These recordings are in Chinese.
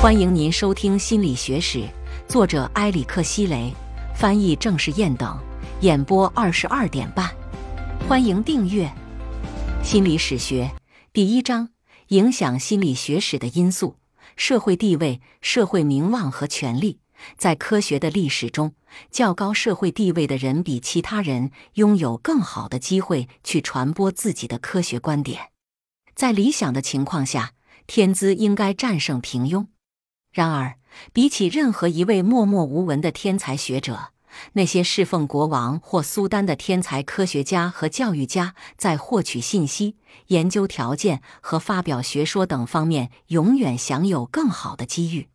欢迎您收听《心理学史》，作者埃里克·希雷，翻译郑世燕等，演播二十二点半。欢迎订阅《心理史学》第一章：影响心理学史的因素——社会地位、社会名望和权力。在科学的历史中，较高社会地位的人比其他人拥有更好的机会去传播自己的科学观点。在理想的情况下，天资应该战胜平庸。然而，比起任何一位默默无闻的天才学者，那些侍奉国王或苏丹的天才科学家和教育家，在获取信息、研究条件和发表学说等方面，永远享有更好的机遇。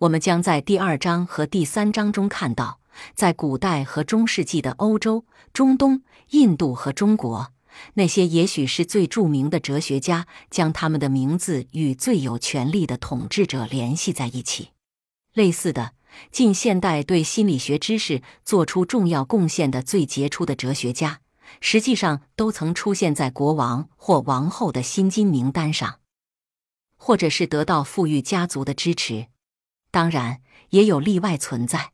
我们将在第二章和第三章中看到，在古代和中世纪的欧洲、中东、印度和中国。那些也许是最著名的哲学家，将他们的名字与最有权力的统治者联系在一起。类似的，近现代对心理学知识做出重要贡献的最杰出的哲学家，实际上都曾出现在国王或王后的薪金名单上，或者是得到富裕家族的支持。当然，也有例外存在。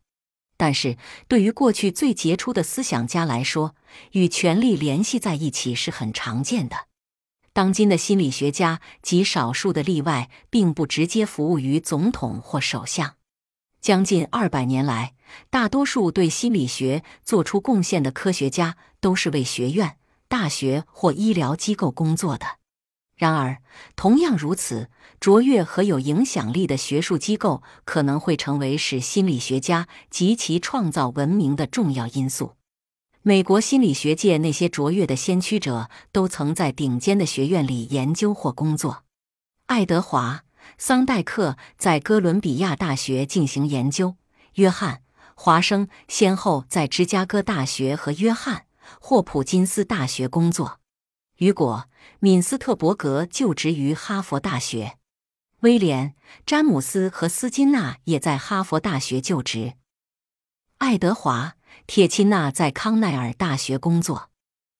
但是对于过去最杰出的思想家来说，与权力联系在一起是很常见的。当今的心理学家及少数的例外，并不直接服务于总统或首相。将近二百年来，大多数对心理学做出贡献的科学家，都是为学院、大学或医疗机构工作的。然而，同样如此，卓越和有影响力的学术机构可能会成为使心理学家及其创造文明的重要因素。美国心理学界那些卓越的先驱者都曾在顶尖的学院里研究或工作。爱德华·桑代克在哥伦比亚大学进行研究，约翰·华生先后在芝加哥大学和约翰·霍普金斯大学工作。雨果·敏斯特伯格就职于哈佛大学，威廉·詹姆斯和斯金纳也在哈佛大学就职。爱德华·铁钦纳在康奈尔大学工作。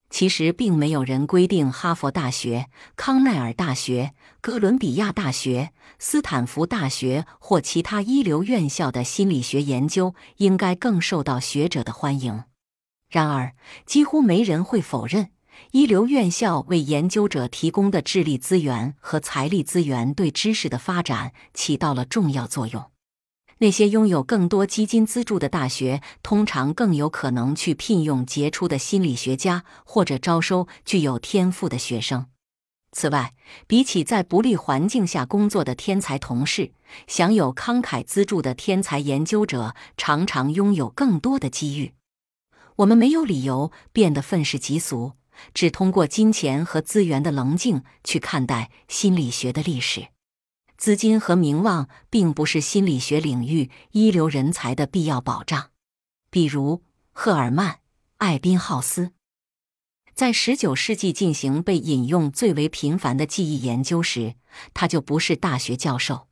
其实，并没有人规定哈佛大学、康奈尔大学、哥伦比亚大学、斯坦福大学或其他一流院校的心理学研究应该更受到学者的欢迎。然而，几乎没人会否认。一流院校为研究者提供的智力资源和财力资源，对知识的发展起到了重要作用。那些拥有更多基金资助的大学，通常更有可能去聘用杰出的心理学家，或者招收具有天赋的学生。此外，比起在不利环境下工作的天才同事，享有慷慨资助的天才研究者常常拥有更多的机遇。我们没有理由变得愤世嫉俗。只通过金钱和资源的棱镜去看待心理学的历史，资金和名望并不是心理学领域一流人才的必要保障。比如赫尔曼·艾宾浩斯，在十九世纪进行被引用最为频繁的记忆研究时，他就不是大学教授。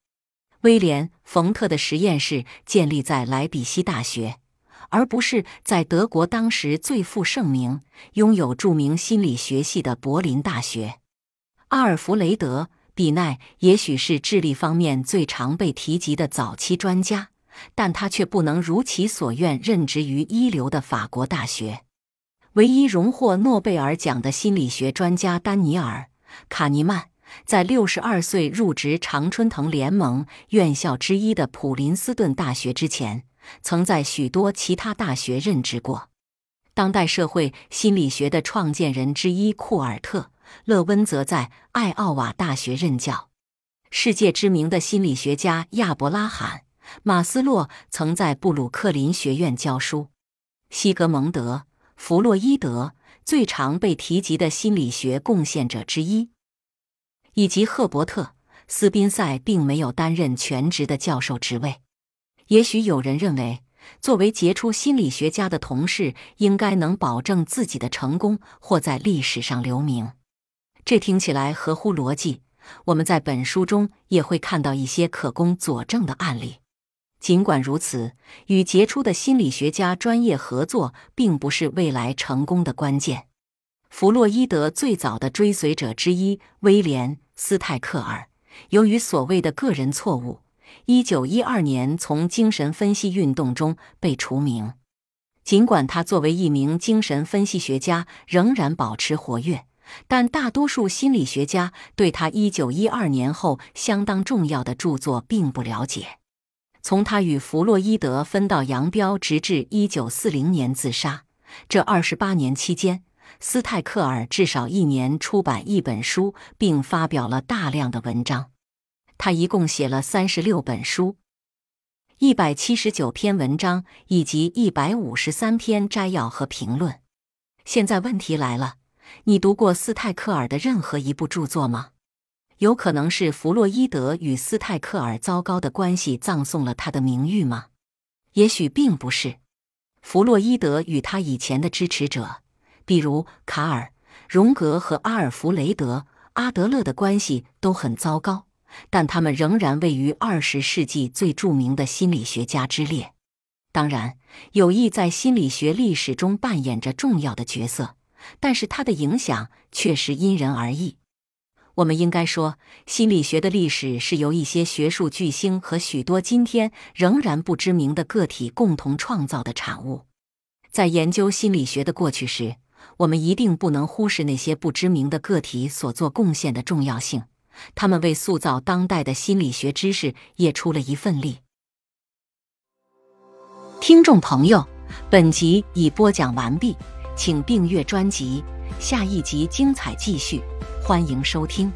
威廉·冯特的实验室建立在莱比锡大学。而不是在德国当时最负盛名、拥有著名心理学系的柏林大学。阿尔弗雷德·比奈也许是智力方面最常被提及的早期专家，但他却不能如其所愿任职于一流的法国大学。唯一荣获诺贝尔奖的心理学专家丹尼尔·卡尼曼，在六十二岁入职常春藤联盟院校之一的普林斯顿大学之前。曾在许多其他大学任职过。当代社会心理学的创建人之一库尔特·勒温则在艾奥瓦大学任教。世界知名的心理学家亚伯拉罕·马斯洛曾在布鲁克林学院教书。西格蒙德·弗洛伊德最常被提及的心理学贡献者之一，以及赫伯特·斯宾塞并没有担任全职的教授职位。也许有人认为，作为杰出心理学家的同事应该能保证自己的成功或在历史上留名。这听起来合乎逻辑。我们在本书中也会看到一些可供佐证的案例。尽管如此，与杰出的心理学家专业合作并不是未来成功的关键。弗洛伊德最早的追随者之一威廉·斯泰克尔，由于所谓的个人错误。一九一二年从精神分析运动中被除名。尽管他作为一名精神分析学家仍然保持活跃，但大多数心理学家对他一九一二年后相当重要的著作并不了解。从他与弗洛伊德分道扬镳，直至一九四零年自杀，这二十八年期间，斯泰克尔至少一年出版一本书，并发表了大量的文章。他一共写了三十六本书，一百七十九篇文章，以及一百五十三篇摘要和评论。现在问题来了，你读过斯泰克尔的任何一部著作吗？有可能是弗洛伊德与斯泰克尔糟糕的关系葬送了他的名誉吗？也许并不是。弗洛伊德与他以前的支持者，比如卡尔、荣格和阿尔弗雷德·阿德勒的关系都很糟糕，但他们仍然位于二十世纪最著名的心理学家之列。当然，友谊在心理学历史中扮演着重要的角色，但是它的影响确实因人而异。我们应该说，心理学的历史是由一些学术巨星和许多今天仍然不知名的个体共同创造的产物。在研究心理学的过去时，我们一定不能忽视那些不知名的个体所做贡献的重要性。他们为塑造当代的心理学知识也出了一份力。听众朋友，本集已播讲完毕，请订阅专辑。下一集精彩继续，欢迎收听。